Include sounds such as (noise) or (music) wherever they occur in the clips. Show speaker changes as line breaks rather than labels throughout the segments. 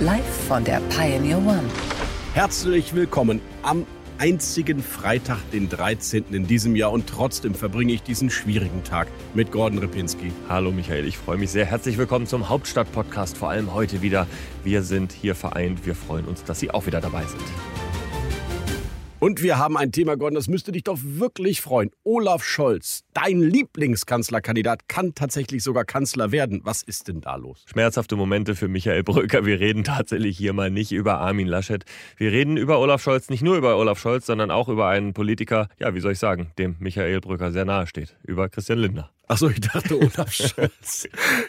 Live von der Pioneer One.
Herzlich willkommen am einzigen Freitag, den 13. in diesem Jahr und trotzdem verbringe ich diesen schwierigen Tag mit Gordon Ripinski.
Hallo Michael, ich freue mich sehr. Herzlich willkommen zum Hauptstadt-Podcast, vor allem heute wieder. Wir sind hier vereint. Wir freuen uns, dass Sie auch wieder dabei sind.
Und wir haben ein Thema, Gordon, das müsste dich doch wirklich freuen. Olaf Scholz, dein Lieblingskanzlerkandidat, kann tatsächlich sogar Kanzler werden. Was ist denn da los?
Schmerzhafte Momente für Michael Brücker. Wir reden tatsächlich hier mal nicht über Armin Laschet. Wir reden über Olaf Scholz, nicht nur über Olaf Scholz, sondern auch über einen Politiker, ja, wie soll ich sagen, dem Michael Brücker sehr nahe steht. Über Christian Lindner.
Achso, ich dachte Olaf Scholz.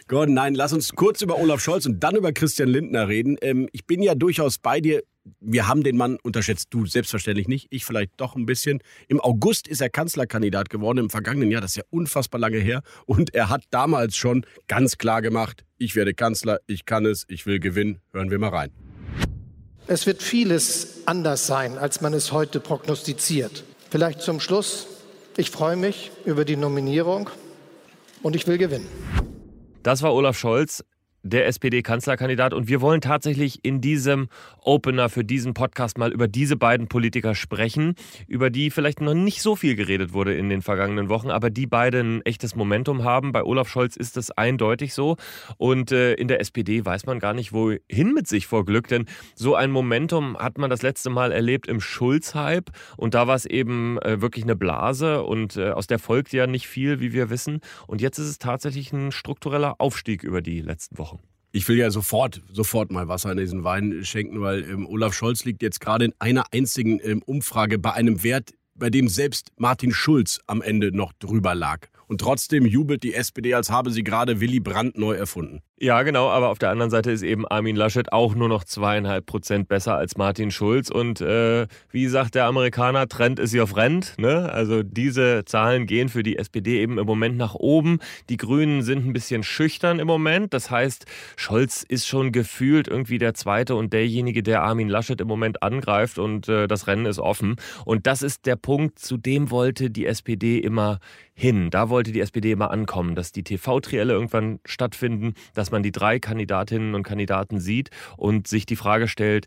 Gordon, nein, lass uns kurz über Olaf Scholz und dann über Christian Lindner reden. Ähm, ich bin ja durchaus bei dir wir haben den Mann unterschätzt, du selbstverständlich nicht, ich vielleicht doch ein bisschen. Im August ist er Kanzlerkandidat geworden, im vergangenen Jahr, das ist ja unfassbar lange her. Und er hat damals schon ganz klar gemacht, ich werde Kanzler, ich kann es, ich will gewinnen. Hören wir mal rein.
Es wird vieles anders sein, als man es heute prognostiziert. Vielleicht zum Schluss, ich freue mich über die Nominierung und ich will gewinnen.
Das war Olaf Scholz der SPD-Kanzlerkandidat. Und wir wollen tatsächlich in diesem Opener für diesen Podcast mal über diese beiden Politiker sprechen, über die vielleicht noch nicht so viel geredet wurde in den vergangenen Wochen, aber die beide ein echtes Momentum haben. Bei Olaf Scholz ist es eindeutig so. Und äh, in der SPD weiß man gar nicht, wohin mit sich vor Glück. Denn so ein Momentum hat man das letzte Mal erlebt im Schulz-Hype. Und da war es eben äh, wirklich eine Blase und äh, aus der folgt ja nicht viel, wie wir wissen. Und jetzt ist es tatsächlich ein struktureller Aufstieg über die letzten Wochen.
Ich will ja sofort, sofort mal Wasser in diesen Wein schenken, weil ähm, Olaf Scholz liegt jetzt gerade in einer einzigen ähm, Umfrage bei einem Wert, bei dem selbst Martin Schulz am Ende noch drüber lag. Und trotzdem jubelt die SPD, als habe sie gerade Willy Brandt neu erfunden.
Ja, genau, aber auf der anderen Seite ist eben Armin Laschet auch nur noch zweieinhalb Prozent besser als Martin Schulz. Und äh, wie sagt der Amerikaner, Trend ist your friend. Ne? Also diese Zahlen gehen für die SPD eben im Moment nach oben. Die Grünen sind ein bisschen schüchtern im Moment. Das heißt, Scholz ist schon gefühlt irgendwie der Zweite und derjenige, der Armin Laschet im Moment angreift. Und äh, das Rennen ist offen. Und das ist der Punkt, zu dem wollte die SPD immer hin. Da wollte die SPD immer ankommen, dass die TV-Trielle irgendwann stattfinden, dass man die drei Kandidatinnen und Kandidaten sieht und sich die Frage stellt,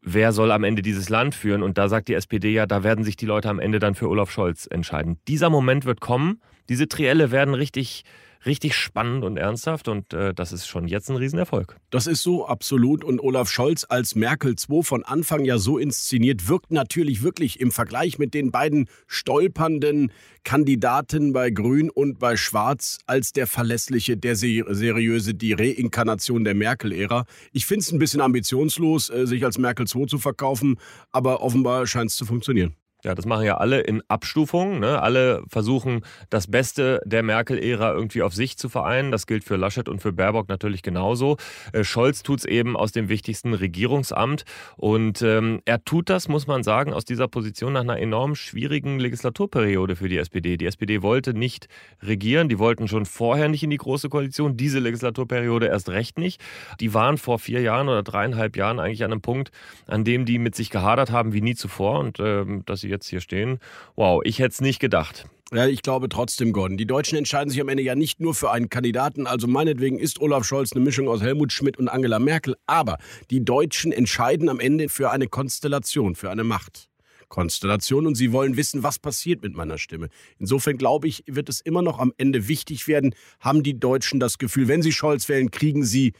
wer soll am Ende dieses Land führen? Und da sagt die SPD ja, da werden sich die Leute am Ende dann für Olaf Scholz entscheiden. Dieser Moment wird kommen. Diese Trielle werden richtig richtig spannend und ernsthaft und äh, das ist schon jetzt ein Riesenerfolg.
Das ist so absolut und Olaf Scholz als Merkel 2 von Anfang ja so inszeniert, wirkt natürlich wirklich im Vergleich mit den beiden stolpernden Kandidaten bei Grün und bei Schwarz als der verlässliche, der seriöse, die Reinkarnation der Merkel-Ära. Ich finde es ein bisschen ambitionslos, äh, sich als Merkel 2 zu verkaufen, aber offenbar scheint es zu funktionieren.
Ja, das machen ja alle in Abstufungen. Ne? Alle versuchen, das Beste der Merkel-Ära irgendwie auf sich zu vereinen. Das gilt für Laschet und für Baerbock natürlich genauso. Äh, Scholz tut es eben aus dem wichtigsten Regierungsamt. Und ähm, er tut das, muss man sagen, aus dieser Position nach einer enorm schwierigen Legislaturperiode für die SPD. Die SPD wollte nicht regieren. Die wollten schon vorher nicht in die Große Koalition. Diese Legislaturperiode erst recht nicht. Die waren vor vier Jahren oder dreieinhalb Jahren eigentlich an einem Punkt, an dem die mit sich gehadert haben wie nie zuvor. Und ähm, dass sie jetzt hier stehen. Wow, ich hätte es nicht gedacht.
Ja, ich glaube trotzdem, Gordon. Die Deutschen entscheiden sich am Ende ja nicht nur für einen Kandidaten. Also meinetwegen ist Olaf Scholz eine Mischung aus Helmut Schmidt und Angela Merkel. Aber die Deutschen entscheiden am Ende für eine Konstellation, für eine Macht. Konstellation und sie wollen wissen, was passiert mit meiner Stimme. Insofern glaube ich, wird es immer noch am Ende wichtig werden, haben die Deutschen das Gefühl, wenn sie Scholz wählen, kriegen sie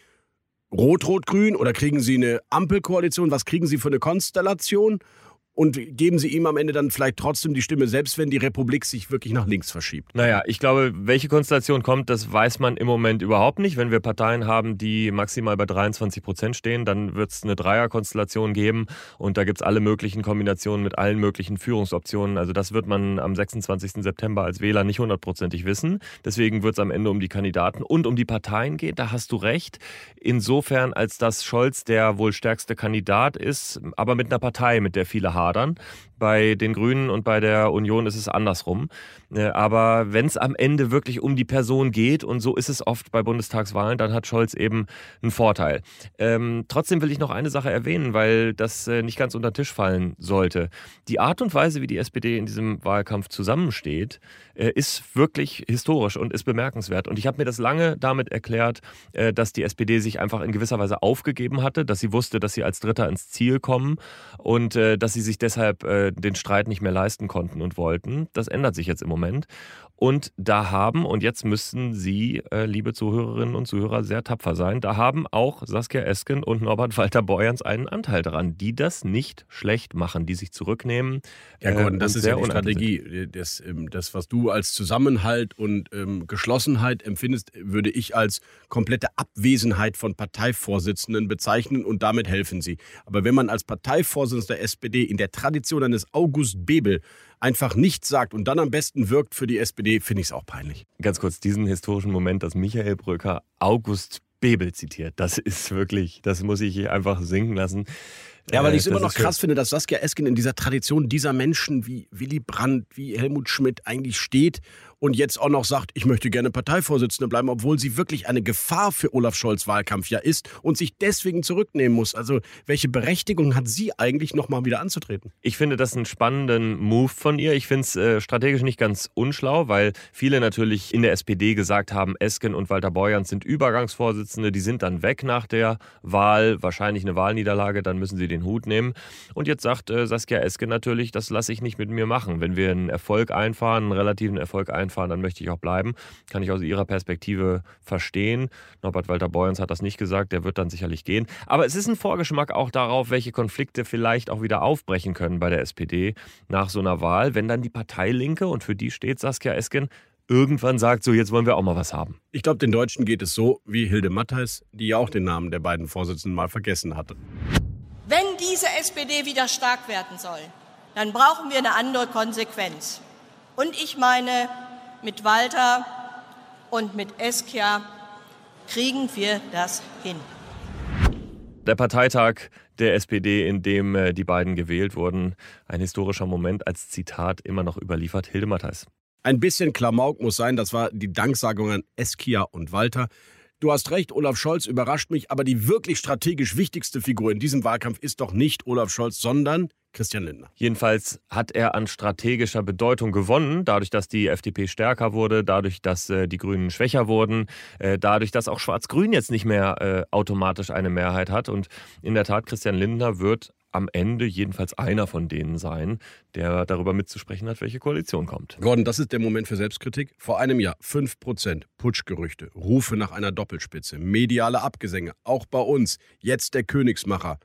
Rot-Rot-Grün oder kriegen sie eine Ampelkoalition? Was kriegen sie für eine Konstellation? Und geben Sie ihm am Ende dann vielleicht trotzdem die Stimme, selbst wenn die Republik sich wirklich nach links verschiebt?
Naja, ich glaube, welche Konstellation kommt, das weiß man im Moment überhaupt nicht. Wenn wir Parteien haben, die maximal bei 23 Prozent stehen, dann wird es eine Dreierkonstellation geben und da gibt es alle möglichen Kombinationen mit allen möglichen Führungsoptionen. Also das wird man am 26. September als Wähler nicht hundertprozentig wissen. Deswegen wird es am Ende um die Kandidaten und um die Parteien gehen. Da hast du recht. Insofern, als dass Scholz der wohl stärkste Kandidat ist, aber mit einer Partei, mit der viele haben hadern. Bei den Grünen und bei der Union ist es andersrum. Äh, aber wenn es am Ende wirklich um die Person geht, und so ist es oft bei Bundestagswahlen, dann hat Scholz eben einen Vorteil. Ähm, trotzdem will ich noch eine Sache erwähnen, weil das äh, nicht ganz unter den Tisch fallen sollte. Die Art und Weise, wie die SPD in diesem Wahlkampf zusammensteht, äh, ist wirklich historisch und ist bemerkenswert. Und ich habe mir das lange damit erklärt, dass die SPD sich einfach in gewisser Weise aufgegeben hatte, dass sie wusste, dass sie als Dritter ins Ziel kommen und dass sie sich deshalb den Streit nicht mehr leisten konnten und wollten. Das ändert sich jetzt im Moment. Und da haben, und jetzt müssten Sie, äh, liebe Zuhörerinnen und Zuhörer, sehr tapfer sein, da haben auch Saskia Esken und Norbert (laughs) Walter Borjans einen Anteil daran, die das nicht schlecht machen, die sich zurücknehmen.
Ja, Gordon, äh, das ist ja die Strategie. Das, ähm, das, was du als Zusammenhalt und ähm, Geschlossenheit empfindest, würde ich als komplette Abwesenheit von Parteivorsitzenden bezeichnen und damit helfen sie. Aber wenn man als Parteivorsitzender der SPD in der Tradition eines August Bebel einfach nichts sagt und dann am besten wirkt für die SPD, finde ich es auch peinlich.
Ganz kurz, diesen historischen Moment, dass Michael Brücker August Bebel zitiert, das (laughs) ist wirklich, das muss ich einfach sinken lassen.
Ja, weil ich es äh, immer noch krass finde, dass Saskia Esken in dieser Tradition dieser Menschen wie Willy Brandt, wie Helmut Schmidt eigentlich steht und jetzt auch noch sagt, ich möchte gerne Parteivorsitzende bleiben, obwohl sie wirklich eine Gefahr für Olaf Scholz Wahlkampf ja ist und sich deswegen zurücknehmen muss. Also welche Berechtigung hat sie eigentlich nochmal wieder anzutreten?
Ich finde das einen spannenden Move von ihr. Ich finde es äh, strategisch nicht ganz unschlau, weil viele natürlich in der SPD gesagt haben, Esken und Walter Borjans sind Übergangsvorsitzende, die sind dann weg nach der Wahl, wahrscheinlich eine Wahlniederlage, dann müssen sie den Hut nehmen. Und jetzt sagt äh, Saskia Esken natürlich, das lasse ich nicht mit mir machen. Wenn wir einen Erfolg einfahren, einen relativen Erfolg einfahren, fahren, dann möchte ich auch bleiben. Kann ich aus Ihrer Perspektive verstehen. Norbert Walter Borjans hat das nicht gesagt, der wird dann sicherlich gehen. Aber es ist ein Vorgeschmack auch darauf, welche Konflikte vielleicht auch wieder aufbrechen können bei der SPD nach so einer Wahl, wenn dann die Parteilinke, und für die steht Saskia Esken, irgendwann sagt, so jetzt wollen wir auch mal was haben.
Ich glaube, den Deutschen geht es so wie Hilde Mattheis, die ja auch den Namen der beiden Vorsitzenden mal vergessen hatte.
Wenn diese SPD wieder stark werden soll, dann brauchen wir eine andere Konsequenz. Und ich meine, mit Walter und mit Eskia kriegen wir das hin.
Der Parteitag der SPD, in dem äh, die beiden gewählt wurden, ein historischer Moment als Zitat immer noch überliefert. Hilde Mattheis.
Ein bisschen Klamauk muss sein, das war die Danksagung an Eskia und Walter. Du hast recht, Olaf Scholz überrascht mich, aber die wirklich strategisch wichtigste Figur in diesem Wahlkampf ist doch nicht Olaf Scholz, sondern Christian Lindner.
Jedenfalls hat er an strategischer Bedeutung gewonnen, dadurch, dass die FDP stärker wurde, dadurch, dass äh, die Grünen schwächer wurden, äh, dadurch, dass auch Schwarz-Grün jetzt nicht mehr äh, automatisch eine Mehrheit hat. Und in der Tat, Christian Lindner wird am Ende jedenfalls einer von denen sein, der darüber mitzusprechen hat, welche Koalition kommt.
Gordon, das ist der Moment für Selbstkritik. Vor einem Jahr 5% Putschgerüchte, Rufe nach einer Doppelspitze, mediale Abgesänge, auch bei uns. Jetzt der Königsmacher.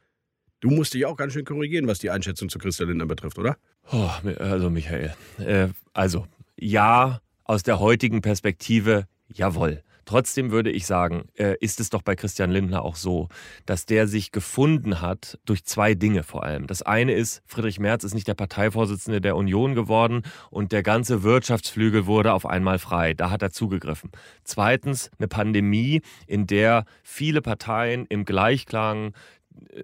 Du musst dich auch ganz schön korrigieren, was die Einschätzung zu Christian Lindner betrifft, oder?
Oh, also Michael, äh, also ja, aus der heutigen Perspektive, jawohl. Trotzdem würde ich sagen, äh, ist es doch bei Christian Lindner auch so, dass der sich gefunden hat durch zwei Dinge vor allem. Das eine ist, Friedrich Merz ist nicht der Parteivorsitzende der Union geworden und der ganze Wirtschaftsflügel wurde auf einmal frei. Da hat er zugegriffen. Zweitens eine Pandemie, in der viele Parteien im Gleichklang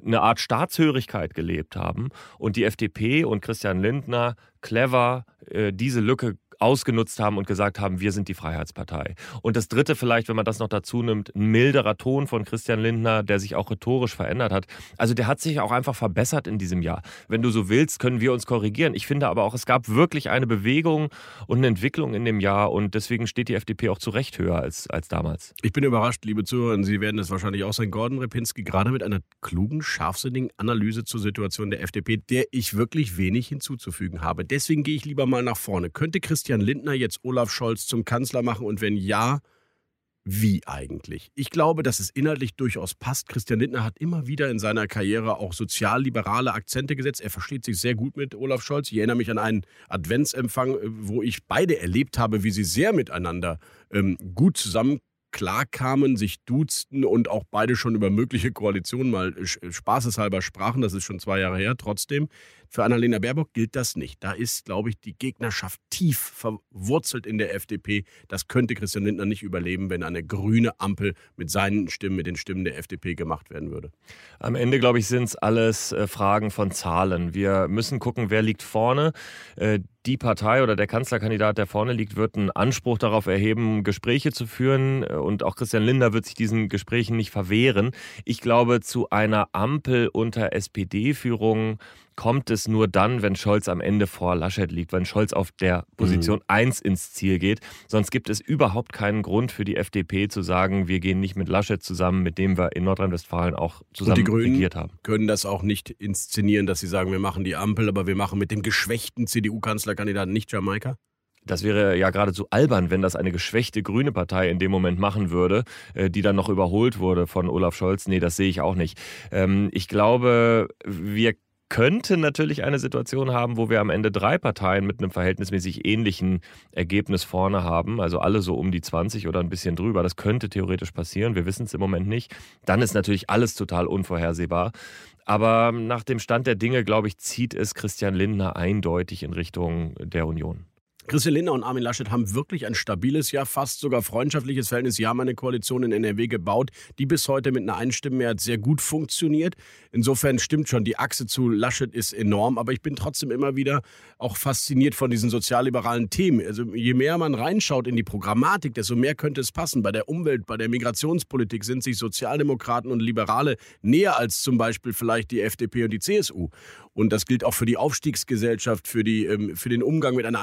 eine Art Staatshörigkeit gelebt haben und die FDP und Christian Lindner clever äh, diese Lücke ausgenutzt haben und gesagt haben, wir sind die Freiheitspartei. Und das Dritte vielleicht, wenn man das noch dazu nimmt, ein milderer Ton von Christian Lindner, der sich auch rhetorisch verändert hat. Also der hat sich auch einfach verbessert in diesem Jahr. Wenn du so willst, können wir uns korrigieren. Ich finde aber auch, es gab wirklich eine Bewegung und eine Entwicklung in dem Jahr und deswegen steht die FDP auch zu Recht höher als, als damals.
Ich bin überrascht, liebe Zuhörer, Sie werden es wahrscheinlich auch sein, Gordon Repinski, gerade mit einer klugen, scharfsinnigen Analyse zur Situation der FDP, der ich wirklich wenig hinzuzufügen habe. Deswegen gehe ich lieber mal nach vorne. Könnte Christian Christian Lindner jetzt Olaf Scholz zum Kanzler machen? Und wenn ja, wie eigentlich? Ich glaube, dass es inhaltlich durchaus passt. Christian Lindner hat immer wieder in seiner Karriere auch sozialliberale Akzente gesetzt. Er versteht sich sehr gut mit Olaf Scholz. Ich erinnere mich an einen Adventsempfang, äh, wo ich beide erlebt habe, wie sie sehr miteinander ähm, gut zusammen klarkamen, sich duzten und auch beide schon über mögliche Koalitionen mal spaßeshalber sprachen. Das ist schon zwei Jahre her. Trotzdem, für Annalena Baerbock gilt das nicht. Da ist, glaube ich, die Gegnerschaft tief verwurzelt in der FDP. Das könnte Christian Lindner nicht überleben, wenn eine grüne Ampel mit seinen Stimmen, mit den Stimmen der FDP gemacht werden würde.
Am Ende, glaube ich, sind es alles äh, Fragen von Zahlen. Wir müssen gucken, wer liegt vorne. Äh, die Partei oder der Kanzlerkandidat, der vorne liegt, wird einen Anspruch darauf erheben, Gespräche zu führen. Äh, und auch Christian Lindner wird sich diesen Gesprächen nicht verwehren. Ich glaube, zu einer Ampel unter SPD-Führung kommt es nur dann, wenn Scholz am Ende vor Laschet liegt, wenn Scholz auf der Position mhm. 1 ins Ziel geht. Sonst gibt es überhaupt keinen Grund für die FDP zu sagen, wir gehen nicht mit Laschet zusammen, mit dem wir in Nordrhein-Westfalen auch zusammen
Und die Grünen
regiert haben.
können das auch nicht inszenieren, dass sie sagen, wir machen die Ampel, aber wir machen mit dem geschwächten CDU-Kanzlerkandidaten nicht Jamaika?
Das wäre ja geradezu albern, wenn das eine geschwächte grüne Partei in dem Moment machen würde, äh, die dann noch überholt wurde von Olaf Scholz. Nee, das sehe ich auch nicht. Ähm, ich glaube, wir könnte natürlich eine Situation haben, wo wir am Ende drei Parteien mit einem verhältnismäßig ähnlichen Ergebnis vorne haben, also alle so um die 20 oder ein bisschen drüber. Das könnte theoretisch passieren, wir wissen es im Moment nicht. Dann ist natürlich alles total unvorhersehbar. Aber nach dem Stand der Dinge, glaube ich, zieht es Christian Lindner eindeutig in Richtung der Union.
Christian Lindner und Armin Laschet haben wirklich ein stabiles, ja fast sogar freundschaftliches Verhältnis. Sie haben eine Koalition in NRW gebaut, die bis heute mit einer Einstimmenmehrheit sehr gut funktioniert. Insofern stimmt schon, die Achse zu Laschet ist enorm, aber ich bin trotzdem immer wieder auch fasziniert von diesen sozialliberalen Themen. Also je mehr man reinschaut in die Programmatik, desto mehr könnte es passen. Bei der Umwelt, bei der Migrationspolitik sind sich Sozialdemokraten und Liberale näher als zum Beispiel vielleicht die FDP und die CSU. Und das gilt auch für die Aufstiegsgesellschaft, für, die, ähm, für den Umgang mit einer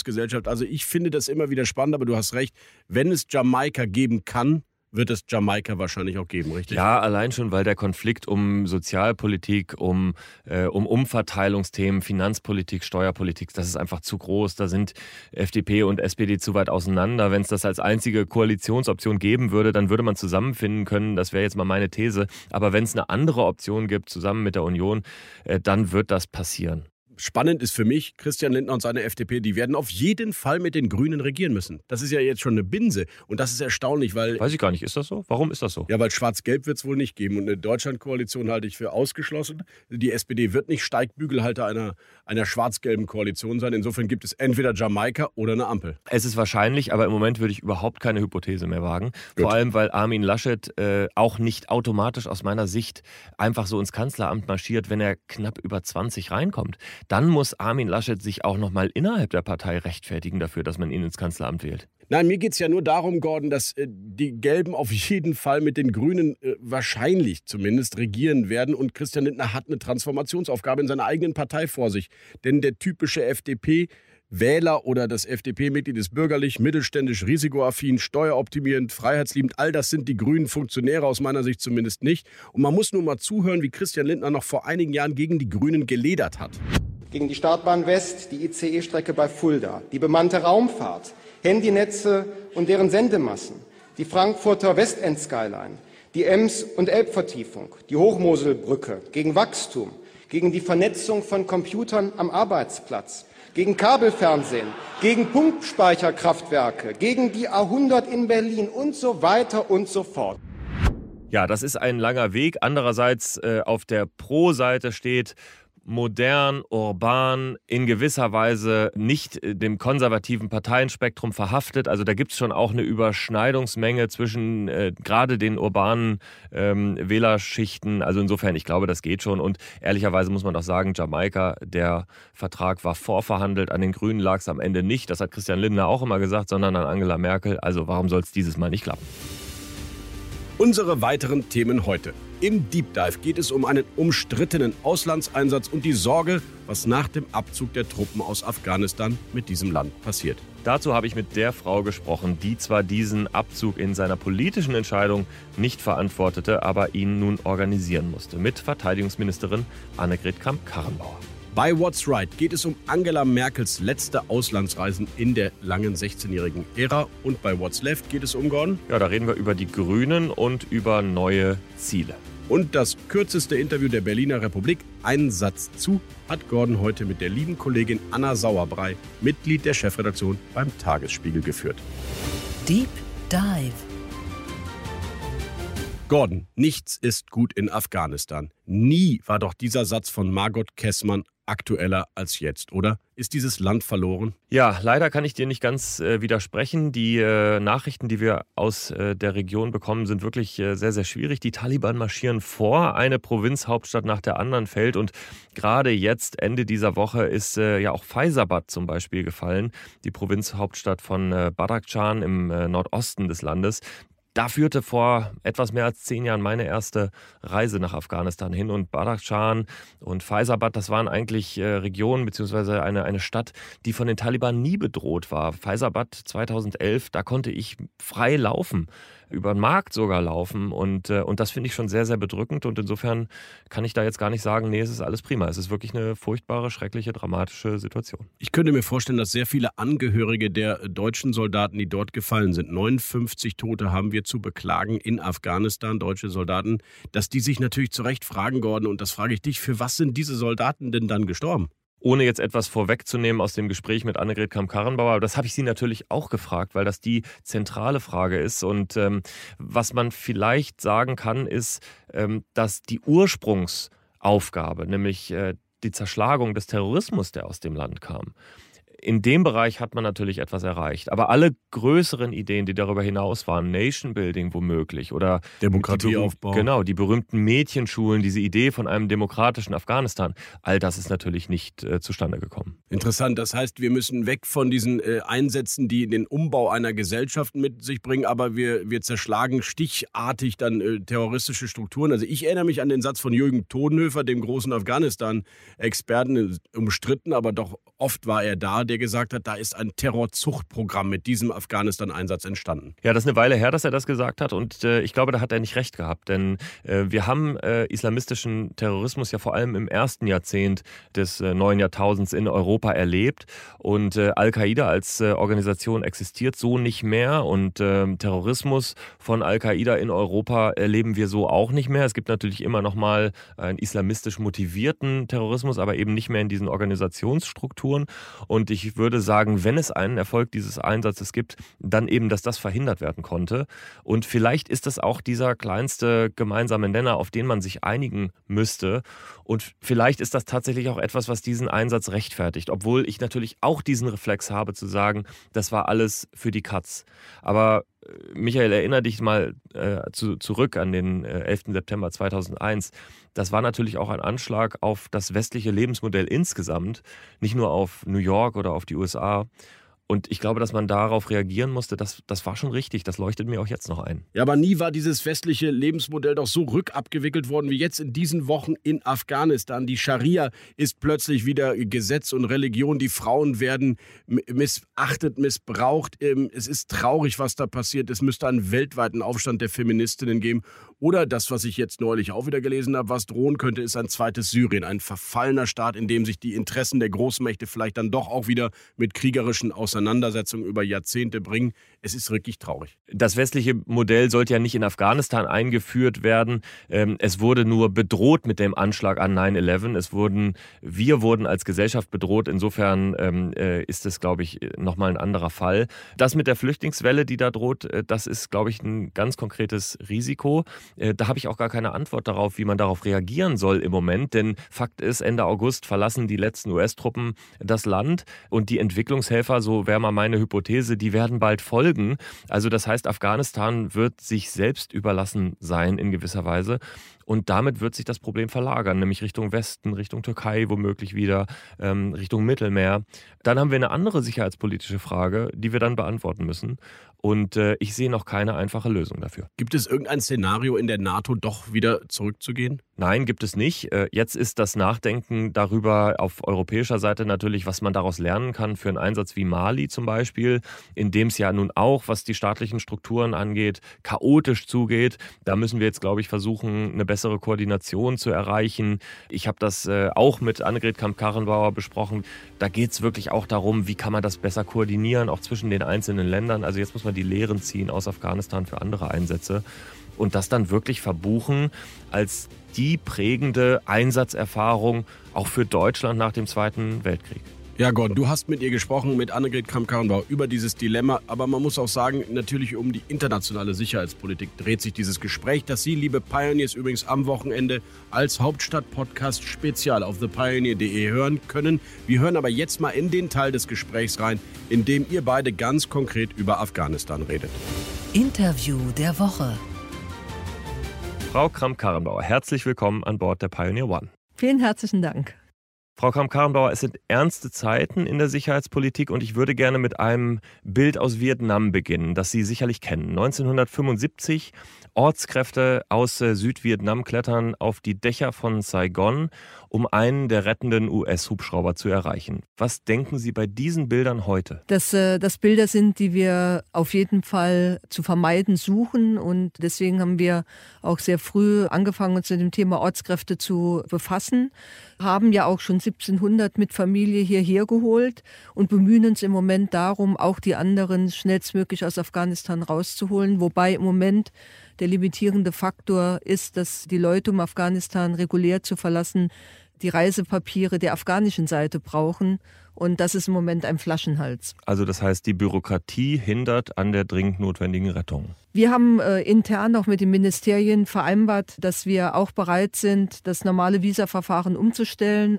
Einwanderungsgesellschaft. Also ich finde das immer wieder spannend, aber du hast recht, wenn es Jamaika geben kann, wird es Jamaika wahrscheinlich auch geben, richtig?
Ja, allein schon, weil der Konflikt um Sozialpolitik, um, äh, um Umverteilungsthemen, Finanzpolitik, Steuerpolitik, das ist einfach zu groß. Da sind FDP und SPD zu weit auseinander. Wenn es das als einzige Koalitionsoption geben würde, dann würde man zusammenfinden können. Das wäre jetzt mal meine These. Aber wenn es eine andere Option gibt, zusammen mit der Union, äh, dann wird das passieren.
Spannend ist für mich, Christian Lindner und seine FDP, die werden auf jeden Fall mit den Grünen regieren müssen. Das ist ja jetzt schon eine Binse. Und das ist erstaunlich, weil.
Weiß ich gar nicht, ist das so? Warum ist das so?
Ja, weil Schwarz-Gelb wird es wohl nicht geben. Und eine Deutschlandkoalition halte ich für ausgeschlossen. Die SPD wird nicht Steigbügelhalter einer, einer schwarz-gelben Koalition sein. Insofern gibt es entweder Jamaika oder eine Ampel.
Es ist wahrscheinlich, aber im Moment würde ich überhaupt keine Hypothese mehr wagen. Gut. Vor allem, weil Armin Laschet äh, auch nicht automatisch aus meiner Sicht einfach so ins Kanzleramt marschiert, wenn er knapp über 20 reinkommt dann muss Armin Laschet sich auch noch mal innerhalb der Partei rechtfertigen dafür, dass man ihn ins Kanzleramt wählt.
Nein, mir geht es ja nur darum, Gordon, dass äh, die Gelben auf jeden Fall mit den Grünen äh, wahrscheinlich zumindest regieren werden. Und Christian Lindner hat eine Transformationsaufgabe in seiner eigenen Partei vor sich. Denn der typische FDP Wähler oder das FDP-Mitglied ist bürgerlich, mittelständisch, risikoaffin, steueroptimierend, freiheitsliebend. All das sind die grünen Funktionäre aus meiner Sicht zumindest nicht. Und man muss nur mal zuhören, wie Christian Lindner noch vor einigen Jahren gegen die Grünen geledert hat
gegen die Startbahn West, die ICE-Strecke bei Fulda, die bemannte Raumfahrt, Handynetze und deren Sendemassen, die Frankfurter Westend-Skyline, die Ems- und Elbvertiefung, die Hochmoselbrücke, gegen Wachstum, gegen die Vernetzung von Computern am Arbeitsplatz, gegen Kabelfernsehen, gegen Pumpspeicherkraftwerke, gegen die A100 in Berlin und so weiter und so fort.
Ja, das ist ein langer Weg. Andererseits äh, auf der Pro-Seite steht, modern, urban, in gewisser Weise nicht äh, dem konservativen Parteienspektrum verhaftet. Also da gibt es schon auch eine Überschneidungsmenge zwischen äh, gerade den urbanen ähm, Wählerschichten. Also insofern, ich glaube, das geht schon. Und ehrlicherweise muss man auch sagen, Jamaika, der Vertrag war vorverhandelt. An den Grünen lag es am Ende nicht. Das hat Christian Lindner auch immer gesagt, sondern an Angela Merkel. Also warum soll es dieses Mal nicht klappen?
Unsere weiteren Themen heute. Im Deep Dive geht es um einen umstrittenen Auslandseinsatz und die Sorge, was nach dem Abzug der Truppen aus Afghanistan mit diesem Land passiert.
Dazu habe ich mit der Frau gesprochen, die zwar diesen Abzug in seiner politischen Entscheidung nicht verantwortete, aber ihn nun organisieren musste, mit Verteidigungsministerin Annegret Kramp-Karrenbauer.
Bei What's Right geht es um Angela Merkels letzte Auslandsreisen in der langen 16-jährigen Ära. Und bei What's Left geht es um Gordon.
Ja, da reden wir über die Grünen und über neue Ziele.
Und das kürzeste Interview der Berliner Republik, einen Satz zu, hat Gordon heute mit der lieben Kollegin Anna Sauerbrei, Mitglied der Chefredaktion beim Tagesspiegel, geführt.
Deep Dive.
Gordon, nichts ist gut in Afghanistan. Nie war doch dieser Satz von Margot Kessmann aktueller als jetzt, oder? Ist dieses Land verloren?
Ja, leider kann ich dir nicht ganz äh, widersprechen. Die äh, Nachrichten, die wir aus äh, der Region bekommen, sind wirklich äh, sehr, sehr schwierig. Die Taliban marschieren vor, eine Provinzhauptstadt nach der anderen fällt und gerade jetzt, Ende dieser Woche, ist äh, ja auch Faisabad zum Beispiel gefallen, die Provinzhauptstadt von äh, Badakhshan im Nordosten des Landes. Da führte vor etwas mehr als zehn Jahren meine erste Reise nach Afghanistan hin. Und Badakhshan und Faisabad, das waren eigentlich äh, Regionen bzw. Eine, eine Stadt, die von den Taliban nie bedroht war. Faisabad 2011, da konnte ich frei laufen über den Markt sogar laufen. Und, äh, und das finde ich schon sehr, sehr bedrückend. Und insofern kann ich da jetzt gar nicht sagen, nee, es ist alles prima. Es ist wirklich eine furchtbare, schreckliche, dramatische Situation.
Ich könnte mir vorstellen, dass sehr viele Angehörige der deutschen Soldaten, die dort gefallen sind, 59 Tote haben wir zu beklagen in Afghanistan, deutsche Soldaten, dass die sich natürlich zu Recht fragen, Gordon, und das frage ich dich, für was sind diese Soldaten denn dann gestorben?
Ohne jetzt etwas vorwegzunehmen aus dem Gespräch mit Annegret Kamm-Karrenbauer, aber das habe ich sie natürlich auch gefragt, weil das die zentrale Frage ist. Und ähm, was man vielleicht sagen kann, ist, ähm, dass die Ursprungsaufgabe, nämlich äh, die Zerschlagung des Terrorismus, der aus dem Land kam, in dem Bereich hat man natürlich etwas erreicht. Aber alle größeren Ideen, die darüber hinaus waren, Nation Building womöglich oder
Demokratieaufbau.
Genau, die berühmten Mädchenschulen, diese Idee von einem demokratischen Afghanistan, all das ist natürlich nicht äh, zustande gekommen.
Interessant, das heißt, wir müssen weg von diesen äh, Einsätzen, die den Umbau einer Gesellschaft mit sich bringen, aber wir, wir zerschlagen stichartig dann äh, terroristische Strukturen. Also ich erinnere mich an den Satz von Jürgen Todenhöfer, dem großen Afghanistan-Experten, umstritten, aber doch oft war er da, der gesagt hat, da ist ein Terrorzuchtprogramm mit diesem Afghanistan-Einsatz entstanden.
Ja, das ist eine Weile her, dass er das gesagt hat und äh, ich glaube, da hat er nicht recht gehabt, denn äh, wir haben äh, islamistischen Terrorismus ja vor allem im ersten Jahrzehnt des äh, neuen Jahrtausends in Europa erlebt und äh, Al-Qaida als äh, Organisation existiert so nicht mehr und ähm, Terrorismus von Al-Qaida in Europa erleben wir so auch nicht mehr. Es gibt natürlich immer noch mal einen islamistisch motivierten Terrorismus, aber eben nicht mehr in diesen Organisationsstrukturen und ich ich würde sagen, wenn es einen Erfolg dieses Einsatzes gibt, dann eben, dass das verhindert werden konnte. Und vielleicht ist das auch dieser kleinste gemeinsame Nenner, auf den man sich einigen müsste. Und vielleicht ist das tatsächlich auch etwas, was diesen Einsatz rechtfertigt. Obwohl ich natürlich auch diesen Reflex habe zu sagen, das war alles für die Katz. Aber Michael, erinnere dich mal äh, zu, zurück an den äh, 11. September 2001. Das war natürlich auch ein Anschlag auf das westliche Lebensmodell insgesamt, nicht nur auf New York oder auf die USA. Und ich glaube, dass man darauf reagieren musste, das, das war schon richtig. Das leuchtet mir auch jetzt noch ein.
Ja, aber nie war dieses westliche Lebensmodell doch so rückabgewickelt worden wie jetzt in diesen Wochen in Afghanistan. Die Scharia ist plötzlich wieder Gesetz und Religion. Die Frauen werden missachtet, missbraucht. Ähm, es ist traurig, was da passiert. Es müsste einen weltweiten Aufstand der Feministinnen geben. Oder das, was ich jetzt neulich auch wieder gelesen habe, was drohen könnte, ist ein zweites Syrien. Ein verfallener Staat, in dem sich die Interessen der Großmächte vielleicht dann doch auch wieder mit kriegerischen Auseinandersetzungen Auseinandersetzungen über Jahrzehnte bringen. Es ist wirklich traurig.
Das westliche Modell sollte ja nicht in Afghanistan eingeführt werden. Ähm, es wurde nur bedroht mit dem Anschlag an 9-11. Es wurden, wir wurden als Gesellschaft bedroht. Insofern ähm, äh, ist es, glaube ich, nochmal ein anderer Fall. Das mit der Flüchtlingswelle, die da droht, äh, das ist, glaube ich, ein ganz konkretes Risiko. Äh, da habe ich auch gar keine Antwort darauf, wie man darauf reagieren soll im Moment. Denn Fakt ist, Ende August verlassen die letzten US-Truppen das Land und die Entwicklungshelfer, so wäre mal meine Hypothese, die werden bald folgen. Also das heißt, Afghanistan wird sich selbst überlassen sein in gewisser Weise. Und damit wird sich das Problem verlagern, nämlich Richtung Westen, Richtung Türkei womöglich wieder, ähm, Richtung Mittelmeer. Dann haben wir eine andere sicherheitspolitische Frage, die wir dann beantworten müssen. Und äh, ich sehe noch keine einfache Lösung dafür.
Gibt es irgendein Szenario in der NATO doch wieder zurückzugehen?
Nein, gibt es nicht. Äh, jetzt ist das Nachdenken darüber auf europäischer Seite natürlich, was man daraus lernen kann für einen Einsatz wie Mali zum Beispiel, in dem es ja nun auch, was die staatlichen Strukturen angeht, chaotisch zugeht. Da müssen wir jetzt, glaube ich, versuchen, eine bessere bessere Koordination zu erreichen. Ich habe das äh, auch mit Annegret Kamp-Karrenbauer besprochen. Da geht es wirklich auch darum, wie kann man das besser koordinieren, auch zwischen den einzelnen Ländern. Also jetzt muss man die Lehren ziehen aus Afghanistan für andere Einsätze und das dann wirklich verbuchen als die prägende Einsatzerfahrung auch für Deutschland nach dem Zweiten Weltkrieg.
Ja, Gordon, du hast mit ihr gesprochen, mit Annegret Kramp-Karrenbauer, über dieses Dilemma. Aber man muss auch sagen, natürlich um die internationale Sicherheitspolitik dreht sich dieses Gespräch, das Sie, liebe Pioneers, übrigens am Wochenende als Hauptstadt-Podcast spezial auf thepioneer.de hören können. Wir hören aber jetzt mal in den Teil des Gesprächs rein, in dem ihr beide ganz konkret über Afghanistan redet.
Interview der Woche.
Frau Kramp-Karrenbauer, herzlich willkommen an Bord der Pioneer One.
Vielen herzlichen Dank.
Frau Kramp-Karrenbauer, es sind ernste Zeiten in der Sicherheitspolitik und ich würde gerne mit einem Bild aus Vietnam beginnen, das Sie sicherlich kennen. 1975 Ortskräfte aus äh, Südvietnam klettern auf die Dächer von Saigon, um einen der rettenden US-Hubschrauber zu erreichen. Was denken Sie bei diesen Bildern heute?
Dass äh, das Bilder sind, die wir auf jeden Fall zu vermeiden suchen und deswegen haben wir auch sehr früh angefangen, uns mit dem Thema Ortskräfte zu befassen haben ja auch schon 1700 mit Familie hierher geholt und bemühen uns im Moment darum, auch die anderen schnellstmöglich aus Afghanistan rauszuholen. Wobei im Moment der limitierende Faktor ist, dass die Leute, um Afghanistan regulär zu verlassen, die Reisepapiere der afghanischen Seite brauchen. Und das ist im Moment ein Flaschenhals.
Also das heißt, die Bürokratie hindert an der dringend notwendigen Rettung.
Wir haben äh, intern auch mit den Ministerien vereinbart, dass wir auch bereit sind, das normale Visaverfahren umzustellen.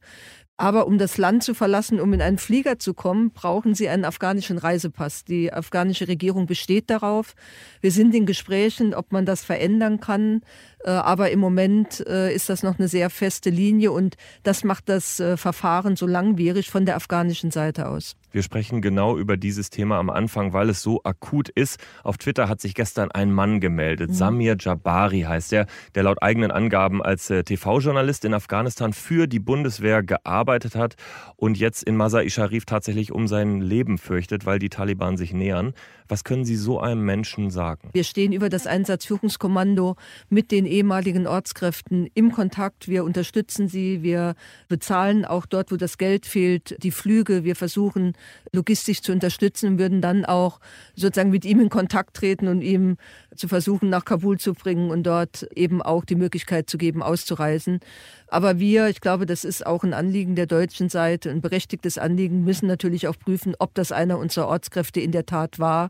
Aber um das Land zu verlassen, um in einen Flieger zu kommen, brauchen sie einen afghanischen Reisepass. Die afghanische Regierung besteht darauf. Wir sind in Gesprächen, ob man das verändern kann. Äh, aber im Moment äh, ist das noch eine sehr feste Linie und das macht das äh, Verfahren so langwierig von der afghanischen Seite aus.
Wir sprechen genau über dieses Thema am Anfang, weil es so akut ist. Auf Twitter hat sich gestern ein Mann gemeldet. Mhm. Samir Jabari heißt er, der laut eigenen Angaben als TV-Journalist in Afghanistan für die Bundeswehr gearbeitet hat und jetzt in Masai Sharif tatsächlich um sein Leben fürchtet, weil die Taliban sich nähern. Was können Sie so einem Menschen sagen?
Wir stehen über das Einsatzführungskommando mit den ehemaligen Ortskräften im Kontakt. Wir unterstützen sie. Wir bezahlen auch dort, wo das Geld fehlt, die Flüge. Wir versuchen logistisch zu unterstützen und würden dann auch sozusagen mit ihm in Kontakt treten und ihm zu versuchen, nach Kabul zu bringen und dort eben auch die Möglichkeit zu geben, auszureisen. Aber wir, ich glaube, das ist auch ein Anliegen der deutschen Seite, ein berechtigtes Anliegen, müssen natürlich auch prüfen, ob das einer unserer Ortskräfte in der Tat war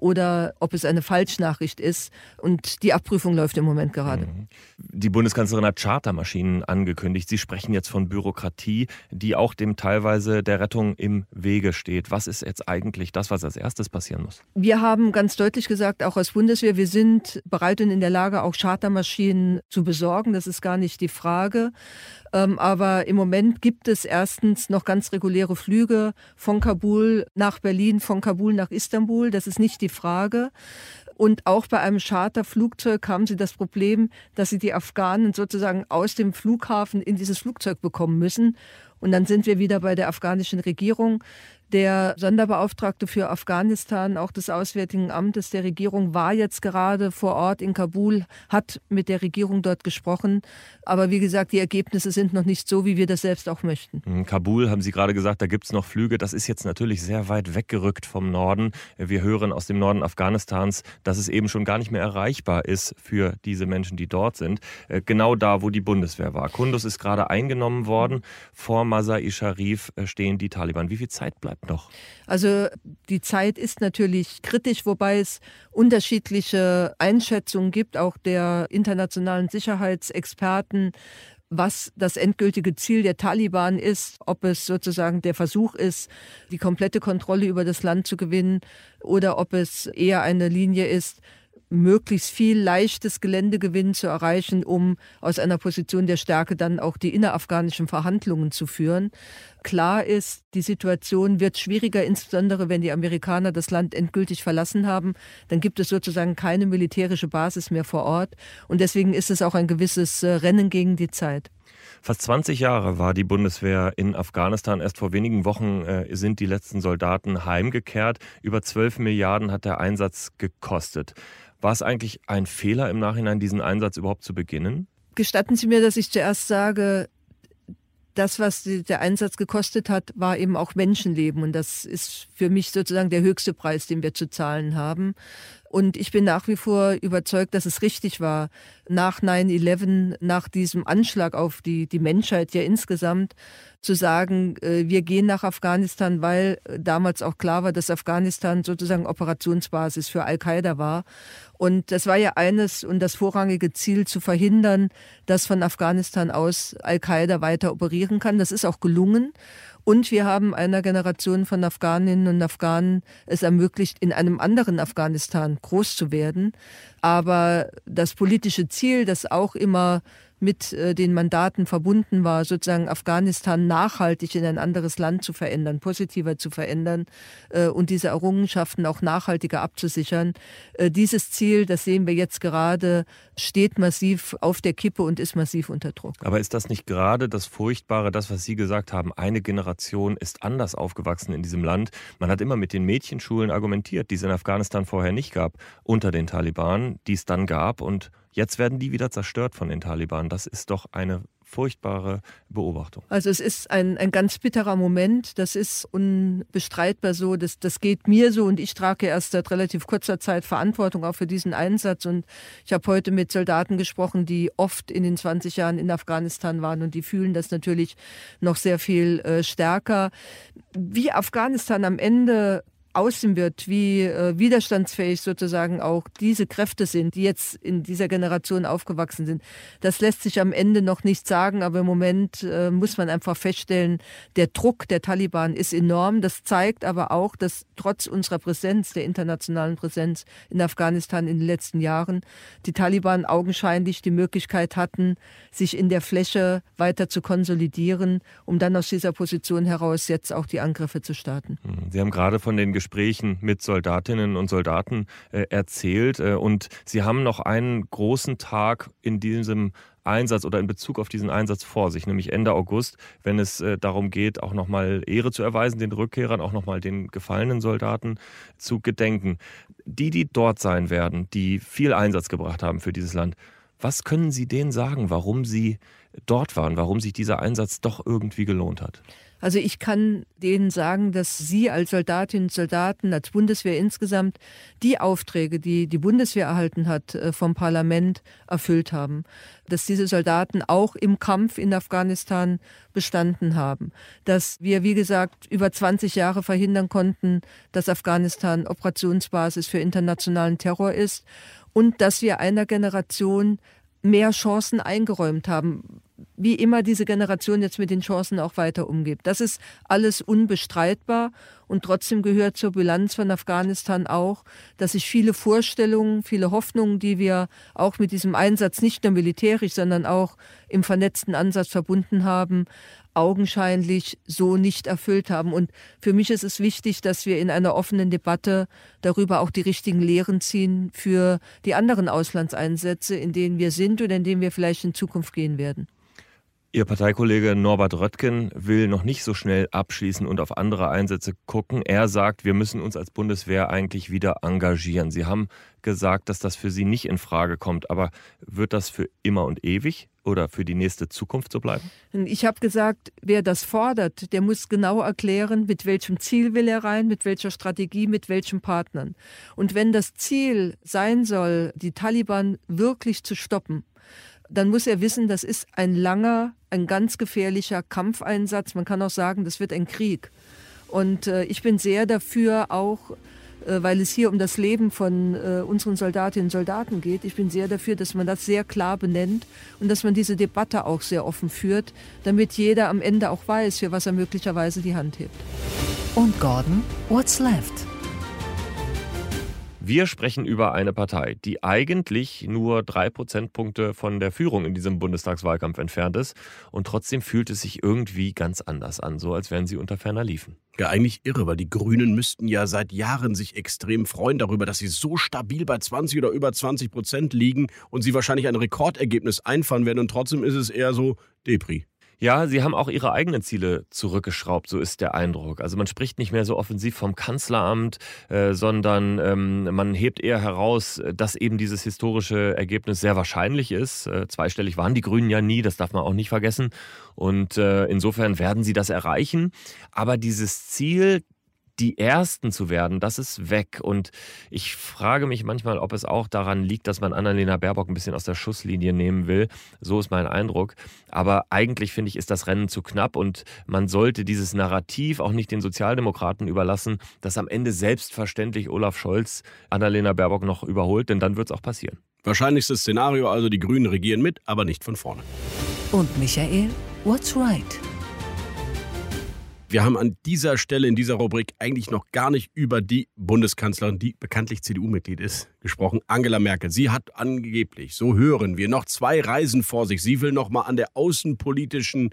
oder ob es eine Falschnachricht ist. Und die Abprüfung läuft im Moment gerade. Mhm.
Die Bundeskanzlerin hat Chartermaschinen angekündigt. Sie sprechen jetzt von Bürokratie, die auch dem teilweise der Rettung im Wege steht. Was ist jetzt eigentlich das, was als erstes passieren muss?
Wir haben ganz deutlich gesagt, auch als Bundeswehr, wir sind bereit und in der Lage, auch Chartermaschinen zu besorgen. Das ist gar nicht die Frage. Ähm, aber im Moment gibt es erstens noch ganz reguläre Flüge von Kabul nach Berlin, von Kabul nach Istanbul. Das ist nicht die Frage. Und auch bei einem Charterflugzeug haben sie das Problem, dass sie die Afghanen sozusagen aus dem Flughafen in dieses Flugzeug bekommen müssen. Und dann sind wir wieder bei der afghanischen Regierung. Der Sonderbeauftragte für Afghanistan, auch des Auswärtigen Amtes der Regierung, war jetzt gerade vor Ort in Kabul, hat mit der Regierung dort gesprochen. Aber wie gesagt, die Ergebnisse sind noch nicht so, wie wir das selbst auch möchten.
In Kabul haben Sie gerade gesagt, da gibt es noch Flüge. Das ist jetzt natürlich sehr weit weggerückt vom Norden. Wir hören aus dem Norden Afghanistans, dass es eben schon gar nicht mehr erreichbar ist für diese Menschen, die dort sind. Äh, genau da, wo die Bundeswehr war. Kundus ist gerade eingenommen worden. Vor Masai Sharif äh, stehen die Taliban. Wie viel Zeit bleibt noch?
Also die Zeit ist natürlich kritisch, wobei es unterschiedliche Einschätzungen gibt, auch der internationalen Sicherheitsexperten was das endgültige Ziel der Taliban ist, ob es sozusagen der Versuch ist, die komplette Kontrolle über das Land zu gewinnen oder ob es eher eine Linie ist, möglichst viel leichtes Geländegewinn zu erreichen, um aus einer Position der Stärke dann auch die innerafghanischen Verhandlungen zu führen. Klar ist, die Situation wird schwieriger, insbesondere wenn die Amerikaner das Land endgültig verlassen haben. Dann gibt es sozusagen keine militärische Basis mehr vor Ort. Und deswegen ist es auch ein gewisses äh, Rennen gegen die Zeit.
Fast 20 Jahre war die Bundeswehr in Afghanistan. Erst vor wenigen Wochen äh, sind die letzten Soldaten heimgekehrt. Über 12 Milliarden hat der Einsatz gekostet. War es eigentlich ein Fehler im Nachhinein, diesen Einsatz überhaupt zu beginnen?
Gestatten Sie mir, dass ich zuerst sage, das, was der Einsatz gekostet hat, war eben auch Menschenleben. Und das ist für mich sozusagen der höchste Preis, den wir zu zahlen haben. Und ich bin nach wie vor überzeugt, dass es richtig war, nach 9-11, nach diesem Anschlag auf die, die Menschheit ja insgesamt, zu sagen, äh, wir gehen nach Afghanistan, weil damals auch klar war, dass Afghanistan sozusagen Operationsbasis für Al-Qaida war. Und das war ja eines und das vorrangige Ziel, zu verhindern, dass von Afghanistan aus Al-Qaida weiter operieren kann. Das ist auch gelungen. Und wir haben einer Generation von Afghaninnen und Afghanen es ermöglicht, in einem anderen Afghanistan groß zu werden. Aber das politische Ziel, das auch immer mit äh, den Mandaten verbunden war, sozusagen Afghanistan nachhaltig in ein anderes Land zu verändern, positiver zu verändern äh, und diese Errungenschaften auch nachhaltiger abzusichern. Äh, dieses Ziel, das sehen wir jetzt gerade, steht massiv auf der Kippe und ist massiv unter Druck.
Aber ist das nicht gerade das Furchtbare, das, was Sie gesagt haben? Eine Generation ist anders aufgewachsen in diesem Land. Man hat immer mit den Mädchenschulen argumentiert, die es in Afghanistan vorher nicht gab, unter den Taliban, die es dann gab und Jetzt werden die wieder zerstört von den Taliban. Das ist doch eine furchtbare Beobachtung.
Also es ist ein, ein ganz bitterer Moment. Das ist unbestreitbar so. Das, das geht mir so und ich trage erst seit relativ kurzer Zeit Verantwortung auch für diesen Einsatz. Und ich habe heute mit Soldaten gesprochen, die oft in den 20 Jahren in Afghanistan waren und die fühlen das natürlich noch sehr viel äh, stärker. Wie Afghanistan am Ende aussehen wird, wie äh, widerstandsfähig sozusagen auch diese Kräfte sind, die jetzt in dieser Generation aufgewachsen sind. Das lässt sich am Ende noch nicht sagen, aber im Moment äh, muss man einfach feststellen, der Druck der Taliban ist enorm. Das zeigt aber auch, dass trotz unserer Präsenz, der internationalen Präsenz in Afghanistan in den letzten Jahren, die Taliban augenscheinlich die Möglichkeit hatten, sich in der Fläche weiter zu konsolidieren, um dann aus dieser Position heraus jetzt auch die Angriffe zu starten.
Sie haben gerade von den Gesprächen mit Soldatinnen und Soldaten äh, erzählt. Äh, und Sie haben noch einen großen Tag in diesem Einsatz oder in Bezug auf diesen Einsatz vor sich, nämlich Ende August, wenn es äh, darum geht, auch nochmal Ehre zu erweisen, den Rückkehrern, auch nochmal den gefallenen Soldaten zu gedenken. Die, die dort sein werden, die viel Einsatz gebracht haben für dieses Land, was können Sie denen sagen, warum sie dort waren, warum sich dieser Einsatz doch irgendwie gelohnt hat?
Also ich kann denen sagen, dass Sie als Soldatinnen und Soldaten, als Bundeswehr insgesamt, die Aufträge, die die Bundeswehr erhalten hat, äh, vom Parlament erfüllt haben. Dass diese Soldaten auch im Kampf in Afghanistan bestanden haben. Dass wir, wie gesagt, über 20 Jahre verhindern konnten, dass Afghanistan Operationsbasis für internationalen Terror ist und dass wir einer Generation mehr Chancen eingeräumt haben wie immer diese Generation jetzt mit den Chancen auch weiter umgeht. Das ist alles unbestreitbar und trotzdem gehört zur Bilanz von Afghanistan auch, dass sich viele Vorstellungen, viele Hoffnungen, die wir auch mit diesem Einsatz nicht nur militärisch, sondern auch im vernetzten Ansatz verbunden haben, augenscheinlich so nicht erfüllt haben. Und für mich ist es wichtig, dass wir in einer offenen Debatte darüber auch die richtigen Lehren ziehen für die anderen Auslandseinsätze, in denen wir sind oder in denen wir vielleicht in Zukunft gehen werden.
Ihr Parteikollege Norbert Röttgen will noch nicht so schnell abschließen und auf andere Einsätze gucken. Er sagt, wir müssen uns als Bundeswehr eigentlich wieder engagieren. Sie haben gesagt, dass das für Sie nicht in Frage kommt. Aber wird das für immer und ewig oder für die nächste Zukunft so bleiben?
Ich habe gesagt, wer das fordert, der muss genau erklären, mit welchem Ziel will er rein, mit welcher Strategie, mit welchen Partnern. Und wenn das Ziel sein soll, die Taliban wirklich zu stoppen, dann muss er wissen, das ist ein langer, ein ganz gefährlicher Kampfeinsatz. Man kann auch sagen, das wird ein Krieg. Und äh, ich bin sehr dafür, auch äh, weil es hier um das Leben von äh, unseren Soldatinnen und Soldaten geht, ich bin sehr dafür, dass man das sehr klar benennt und dass man diese Debatte auch sehr offen führt, damit jeder am Ende auch weiß, für was er möglicherweise die Hand hebt.
Und Gordon, what's left?
Wir sprechen über eine Partei, die eigentlich nur drei Prozentpunkte von der Führung in diesem Bundestagswahlkampf entfernt ist. Und trotzdem fühlt es sich irgendwie ganz anders an, so als wären sie unter ferner Liefen.
Ja, eigentlich irre, weil die Grünen müssten ja seit Jahren sich extrem freuen darüber, dass sie so stabil bei 20 oder über 20 Prozent liegen und sie wahrscheinlich ein Rekordergebnis einfahren werden. Und trotzdem ist es eher so Depri.
Ja, sie haben auch ihre eigenen Ziele zurückgeschraubt, so ist der Eindruck. Also man spricht nicht mehr so offensiv vom Kanzleramt, äh, sondern ähm, man hebt eher heraus, dass eben dieses historische Ergebnis sehr wahrscheinlich ist. Äh, zweistellig waren die Grünen ja nie, das darf man auch nicht vergessen. Und äh, insofern werden sie das erreichen. Aber dieses Ziel, die Ersten zu werden, das ist weg. Und ich frage mich manchmal, ob es auch daran liegt, dass man Annalena Baerbock ein bisschen aus der Schusslinie nehmen will. So ist mein Eindruck. Aber eigentlich finde ich, ist das Rennen zu knapp und man sollte dieses Narrativ auch nicht den Sozialdemokraten überlassen, dass am Ende selbstverständlich Olaf Scholz Annalena Baerbock noch überholt, denn dann wird es auch passieren.
Wahrscheinlichstes Szenario also, die Grünen regieren mit, aber nicht von vorne.
Und Michael, what's right?
Wir haben an dieser Stelle in dieser Rubrik eigentlich noch gar nicht über die Bundeskanzlerin, die bekanntlich CDU-Mitglied ist, gesprochen, Angela Merkel. Sie hat angeblich, so hören wir, noch zwei Reisen vor sich. Sie will noch mal an der außenpolitischen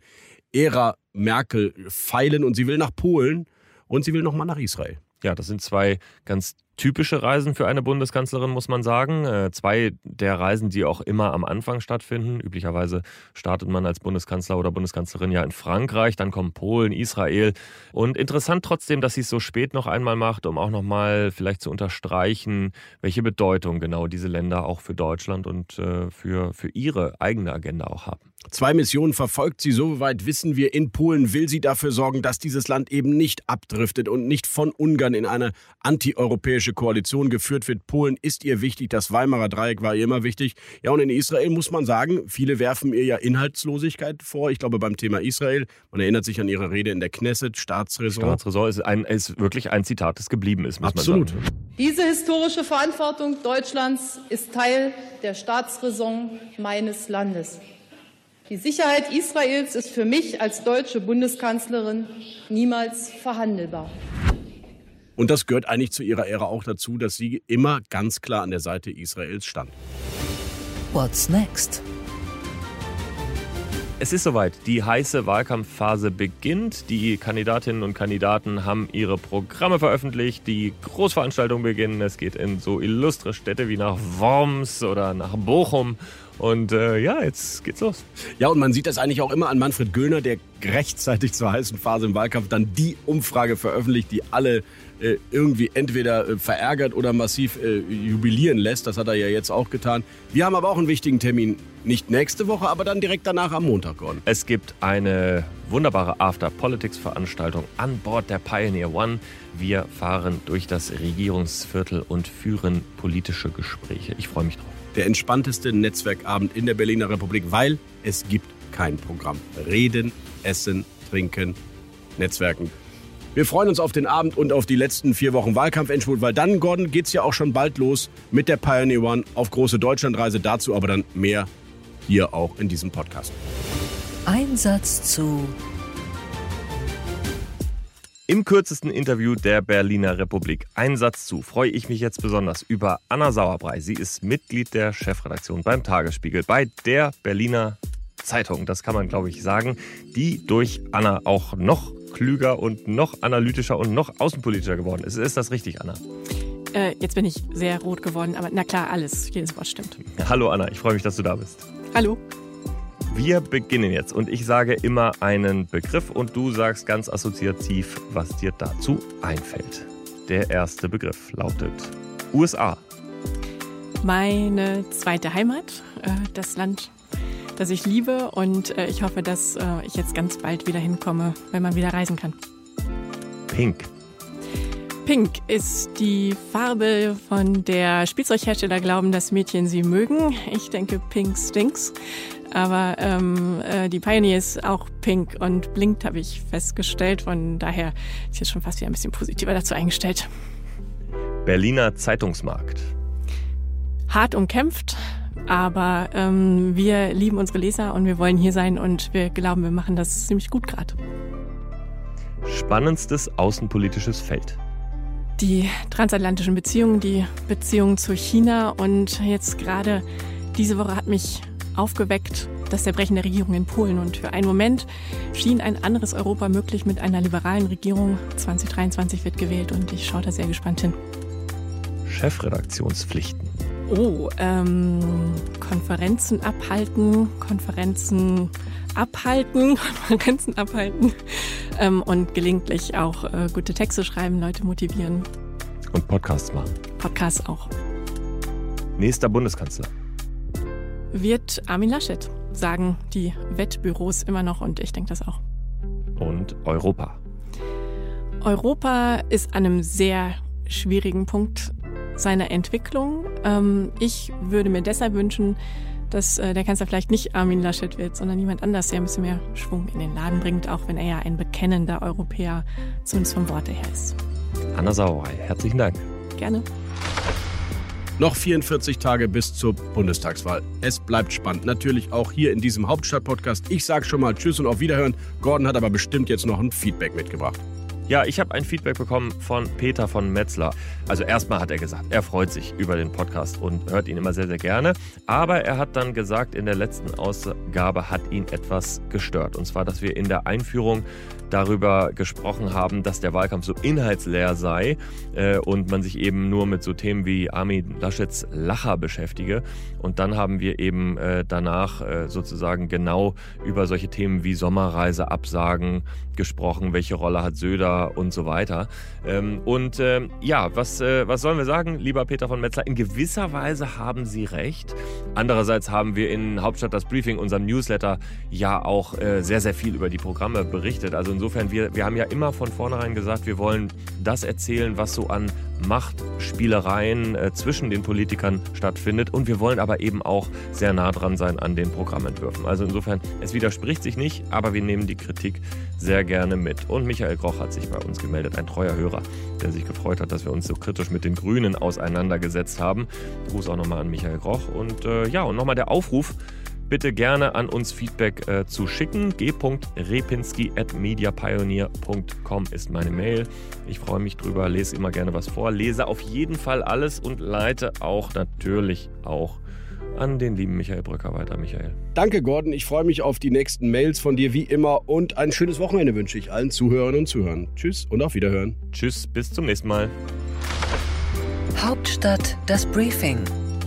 Ära Merkel feilen und sie will nach Polen und sie will noch mal nach Israel.
Ja, das sind zwei ganz typische Reisen für eine Bundeskanzlerin, muss man sagen. Äh, zwei der Reisen, die auch immer am Anfang stattfinden. Üblicherweise startet man als Bundeskanzler oder Bundeskanzlerin ja in Frankreich, dann kommen Polen, Israel. Und interessant trotzdem, dass sie es so spät noch einmal macht, um auch nochmal vielleicht zu unterstreichen, welche Bedeutung genau diese Länder auch für Deutschland und äh, für, für ihre eigene Agenda auch haben.
Zwei Missionen verfolgt sie, soweit wissen wir. In Polen will sie dafür sorgen, dass dieses Land eben nicht abdriftet und nicht von Ungarn in eine antieuropäische Koalition geführt wird. Polen ist ihr wichtig, das Weimarer Dreieck war ihr immer wichtig. Ja, und in Israel muss man sagen, viele werfen ihr ja Inhaltslosigkeit vor. Ich glaube, beim Thema Israel, man erinnert sich an ihre Rede in der Knesset, Staatsräson.
Staatsräson ist, ein, ist wirklich ein Zitat, das geblieben ist, muss
Absolut.
man sagen.
Diese historische Verantwortung Deutschlands ist Teil der Staatsräson meines Landes. Die Sicherheit Israels ist für mich als deutsche Bundeskanzlerin niemals verhandelbar.
Und das gehört eigentlich zu ihrer Ära auch dazu, dass sie immer ganz klar an der Seite Israels stand.
What's next?
Es ist soweit. Die heiße Wahlkampfphase beginnt. Die Kandidatinnen und Kandidaten haben ihre Programme veröffentlicht. Die Großveranstaltungen beginnen. Es geht in so illustre Städte wie nach Worms oder nach Bochum. Und äh, ja, jetzt geht's los.
Ja, und man sieht das eigentlich auch immer an Manfred Göhner, der rechtzeitig zur heißen Phase im Wahlkampf dann die Umfrage veröffentlicht, die alle äh, irgendwie entweder äh, verärgert oder massiv äh, jubilieren lässt. Das hat er ja jetzt auch getan. Wir haben aber auch einen wichtigen Termin. Nicht nächste Woche, aber dann direkt danach am Montag, Gordon.
Es gibt eine wunderbare After-Politics-Veranstaltung an Bord der Pioneer One. Wir fahren durch das Regierungsviertel und führen politische Gespräche. Ich freue mich drauf.
Der entspannteste Netzwerkabend in der Berliner Republik, weil es gibt kein Programm. Reden, essen, trinken, Netzwerken. Wir freuen uns auf den Abend und auf die letzten vier Wochen Wahlkampf-Endspurt, weil dann, Gordon, geht es ja auch schon bald los mit der Pioneer One auf große Deutschlandreise. Dazu aber dann mehr hier auch in diesem Podcast.
Einsatz zu
Im kürzesten Interview der Berliner Republik Einsatz zu freue ich mich jetzt besonders über Anna Sauerbrei. Sie ist Mitglied der Chefredaktion beim Tagesspiegel bei der Berliner Zeitung. Das kann man, glaube ich, sagen, die durch Anna auch noch klüger und noch analytischer und noch außenpolitischer geworden ist. Ist das richtig, Anna?
Äh, jetzt bin ich sehr rot geworden, aber na klar, alles, jedes Wort stimmt.
Hallo Anna, ich freue mich, dass du da bist.
Hallo.
Wir beginnen jetzt und ich sage immer einen Begriff und du sagst ganz assoziativ, was dir dazu einfällt. Der erste Begriff lautet USA.
Meine zweite Heimat, äh, das Land, das ich liebe und äh, ich hoffe, dass äh, ich jetzt ganz bald wieder hinkomme, wenn man wieder reisen kann.
Pink.
Pink ist die Farbe, von der Spielzeughersteller glauben, dass Mädchen sie mögen. Ich denke, Pink stinks. Aber ähm, äh, die Pioneer ist auch pink und blinkt, habe ich festgestellt. Von daher ist jetzt schon fast wieder ein bisschen positiver dazu eingestellt.
Berliner Zeitungsmarkt.
Hart umkämpft, aber ähm, wir lieben unsere Leser und wir wollen hier sein und wir glauben, wir machen das ziemlich gut gerade.
Spannendstes außenpolitisches Feld.
Die transatlantischen Beziehungen, die Beziehungen zu China und jetzt gerade diese Woche hat mich aufgeweckt, das Zerbrechen der Regierung in Polen. Und für einen Moment schien ein anderes Europa möglich mit einer liberalen Regierung. 2023 wird gewählt und ich schaue da sehr gespannt hin.
Chefredaktionspflichten.
Oh, ähm, Konferenzen abhalten, Konferenzen abhalten, (laughs) Konferenzen abhalten ähm, und gelegentlich auch äh, gute Texte schreiben, Leute motivieren.
Und Podcasts machen.
Podcasts auch.
Nächster Bundeskanzler.
Wird Armin Laschet, sagen die Wettbüros immer noch und ich denke das auch.
Und Europa.
Europa ist an einem sehr schwierigen Punkt seiner Entwicklung. Ähm, ich würde mir deshalb wünschen, dass äh, der Kanzler vielleicht nicht Armin Laschet wird, sondern jemand anders, der ein bisschen mehr Schwung in den Laden bringt, auch wenn er ja ein bekennender Europäer zumindest vom Worte her ist.
Hanna Sauerei, herzlichen Dank.
Gerne.
Noch 44 Tage bis zur Bundestagswahl. Es bleibt spannend. Natürlich auch hier in diesem Hauptstadt-Podcast. Ich sage schon mal Tschüss und auf Wiederhören. Gordon hat aber bestimmt jetzt noch ein Feedback mitgebracht.
Ja, ich habe ein Feedback bekommen von Peter von Metzler. Also erstmal hat er gesagt, er freut sich über den Podcast und hört ihn immer sehr, sehr gerne. Aber er hat dann gesagt, in der letzten Ausgabe hat ihn etwas gestört. Und zwar, dass wir in der Einführung darüber gesprochen haben, dass der Wahlkampf so inhaltsleer sei äh, und man sich eben nur mit so Themen wie Armin Laschets Lacher beschäftige. Und dann haben wir eben äh, danach äh, sozusagen genau über solche Themen wie Sommerreise, Absagen gesprochen, welche Rolle hat Söder und so weiter. Ähm, und ähm, ja, was, äh, was sollen wir sagen, lieber Peter von Metzler? In gewisser Weise haben Sie recht. Andererseits haben wir in Hauptstadt das Briefing, unserem Newsletter, ja auch äh, sehr, sehr viel über die Programme berichtet. Also insofern, wir, wir haben ja immer von vornherein gesagt, wir wollen das erzählen, was so an Machtspielereien äh, zwischen den Politikern stattfindet. Und wir wollen aber eben auch sehr nah dran sein an den Programmentwürfen. Also insofern, es widerspricht sich nicht, aber wir nehmen die Kritik sehr gerne mit. Und Michael Groch hat sich bei uns gemeldet, ein treuer Hörer, der sich gefreut hat, dass wir uns so kritisch mit den Grünen auseinandergesetzt haben. Gruß auch nochmal an Michael Groch. Und äh, ja, und nochmal der Aufruf, bitte gerne an uns Feedback äh, zu schicken. g.repinski.mediapioneer.com ist meine Mail. Ich freue mich drüber, lese immer gerne was vor, lese auf jeden Fall alles und leite auch natürlich auch an den lieben Michael Brücker weiter. Michael.
Danke, Gordon. Ich freue mich auf die nächsten Mails von dir wie immer und ein schönes Wochenende wünsche ich allen Zuhörern und Zuhörern. Tschüss und auf Wiederhören.
Tschüss, bis zum nächsten Mal.
Hauptstadt das Briefing